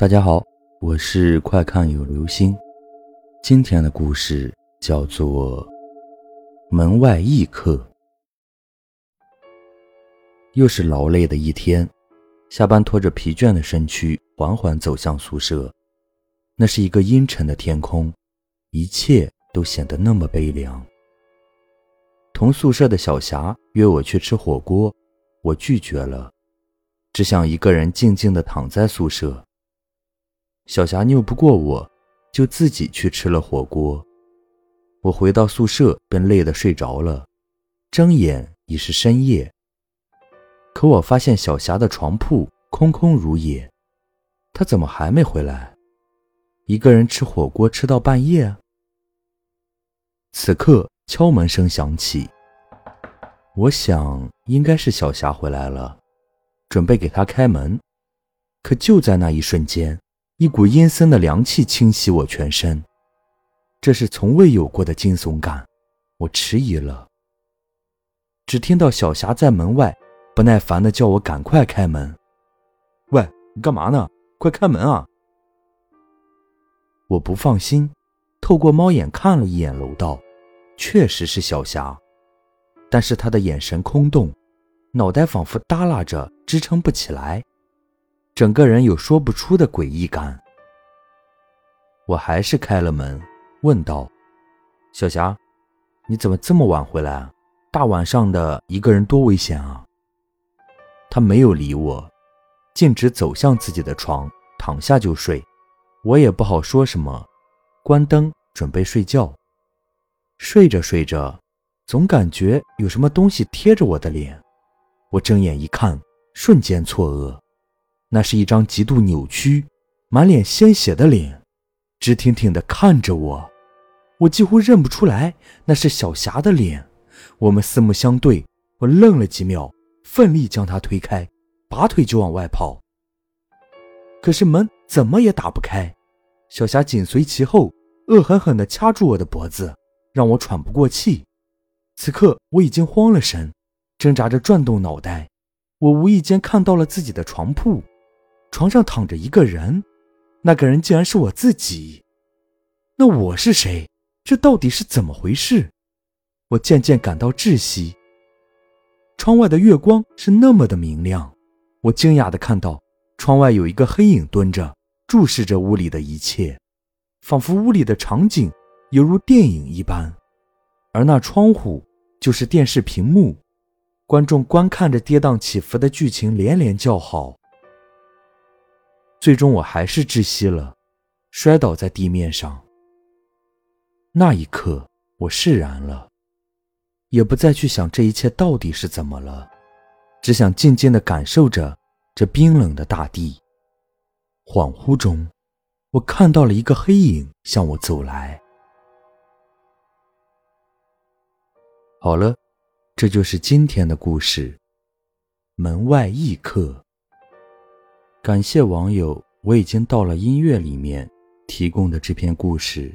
大家好，我是快看有流星。今天的故事叫做《门外异客》。又是劳累的一天，下班拖着疲倦的身躯缓缓走向宿舍。那是一个阴沉的天空，一切都显得那么悲凉。同宿舍的小霞约我去吃火锅，我拒绝了，只想一个人静静的躺在宿舍。小霞拗不过我，就自己去吃了火锅。我回到宿舍便累得睡着了，睁眼已是深夜。可我发现小霞的床铺空空如也，她怎么还没回来？一个人吃火锅吃到半夜？此刻敲门声响起，我想应该是小霞回来了，准备给她开门。可就在那一瞬间。一股阴森的凉气侵袭我全身，这是从未有过的惊悚感。我迟疑了，只听到小霞在门外不耐烦地叫我赶快开门。“喂，你干嘛呢？快开门啊！”我不放心，透过猫眼看了一眼楼道，确实是小霞，但是她的眼神空洞，脑袋仿佛耷拉着，支撑不起来。整个人有说不出的诡异感。我还是开了门，问道：“小霞，你怎么这么晚回来？大晚上的，一个人多危险啊！”他没有理我，径直走向自己的床，躺下就睡。我也不好说什么，关灯准备睡觉。睡着睡着，总感觉有什么东西贴着我的脸。我睁眼一看，瞬间错愕。那是一张极度扭曲、满脸鲜血的脸，直挺挺地看着我，我几乎认不出来那是小霞的脸。我们四目相对，我愣了几秒，奋力将她推开，拔腿就往外跑。可是门怎么也打不开，小霞紧随其后，恶狠狠地掐住我的脖子，让我喘不过气。此刻我已经慌了神，挣扎着转动脑袋，我无意间看到了自己的床铺。床上躺着一个人，那个人竟然是我自己。那我是谁？这到底是怎么回事？我渐渐感到窒息。窗外的月光是那么的明亮，我惊讶地看到窗外有一个黑影蹲着，注视着屋里的一切，仿佛屋里的场景犹如电影一般，而那窗户就是电视屏幕，观众观看着跌宕起伏的剧情，连连叫好。最终我还是窒息了，摔倒在地面上。那一刻，我释然了，也不再去想这一切到底是怎么了，只想静静地感受着这冰冷的大地。恍惚中，我看到了一个黑影向我走来。好了，这就是今天的故事。门外异客。感谢网友，我已经到了音乐里面提供的这篇故事。